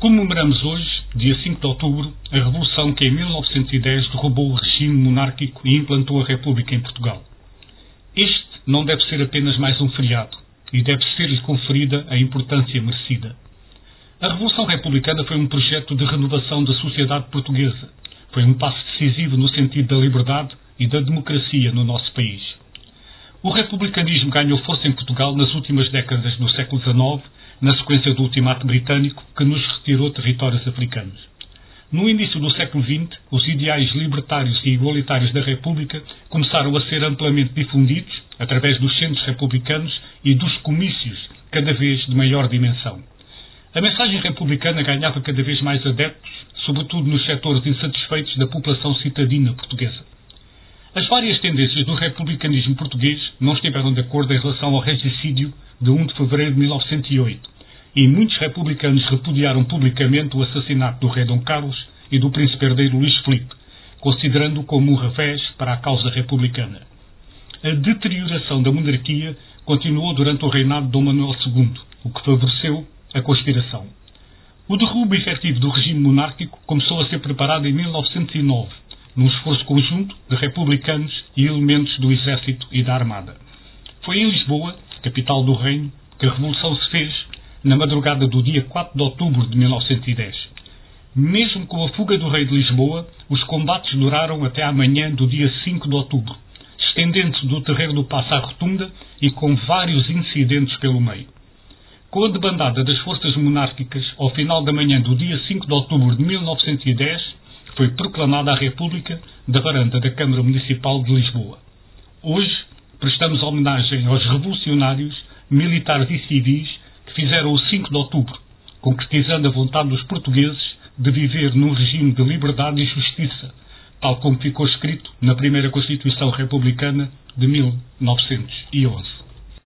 Comemoramos hoje, dia 5 de outubro, a revolução que em 1910 derrubou o regime monárquico e implantou a República em Portugal. Este não deve ser apenas mais um feriado e deve ser-lhe conferida a importância merecida. A Revolução Republicana foi um projeto de renovação da sociedade portuguesa. Foi um passo decisivo no sentido da liberdade e da democracia no nosso país. O republicanismo ganhou força em Portugal nas últimas décadas do século XIX na sequência do ultimato britânico que nos retirou territórios africanos. No início do século XX, os ideais libertários e igualitários da República começaram a ser amplamente difundidos através dos centros republicanos e dos comícios, cada vez de maior dimensão. A mensagem republicana ganhava cada vez mais adeptos, sobretudo nos setores insatisfeitos da população citadina portuguesa. As várias tendências do republicanismo português não estiveram de acordo em relação ao regicídio de 1 de fevereiro de 1908, e muitos republicanos repudiaram publicamente o assassinato do rei Dom Carlos e do príncipe herdeiro Luís Filipe, considerando-o como um revés para a causa republicana. A deterioração da monarquia continuou durante o reinado de Dom Manuel II, o que favoreceu a conspiração. O derrubo efetivo do regime monárquico começou a ser preparado em 1909, num esforço conjunto de republicanos e elementos do Exército e da Armada. Foi em Lisboa, capital do Reino, que a Revolução se fez na madrugada do dia 4 de outubro de 1910. Mesmo com a fuga do rei de Lisboa, os combates duraram até à manhã do dia 5 de outubro, estendendo-se do terreiro do Passo à Rotunda e com vários incidentes pelo meio. Com a debandada das forças monárquicas, ao final da manhã do dia 5 de outubro de 1910, foi proclamada a República da varanda da Câmara Municipal de Lisboa. Hoje, prestamos homenagem aos revolucionários, militares e civis que fizeram o 5 de outubro, concretizando a vontade dos portugueses de viver num regime de liberdade e justiça, tal como ficou escrito na primeira Constituição Republicana de 1911.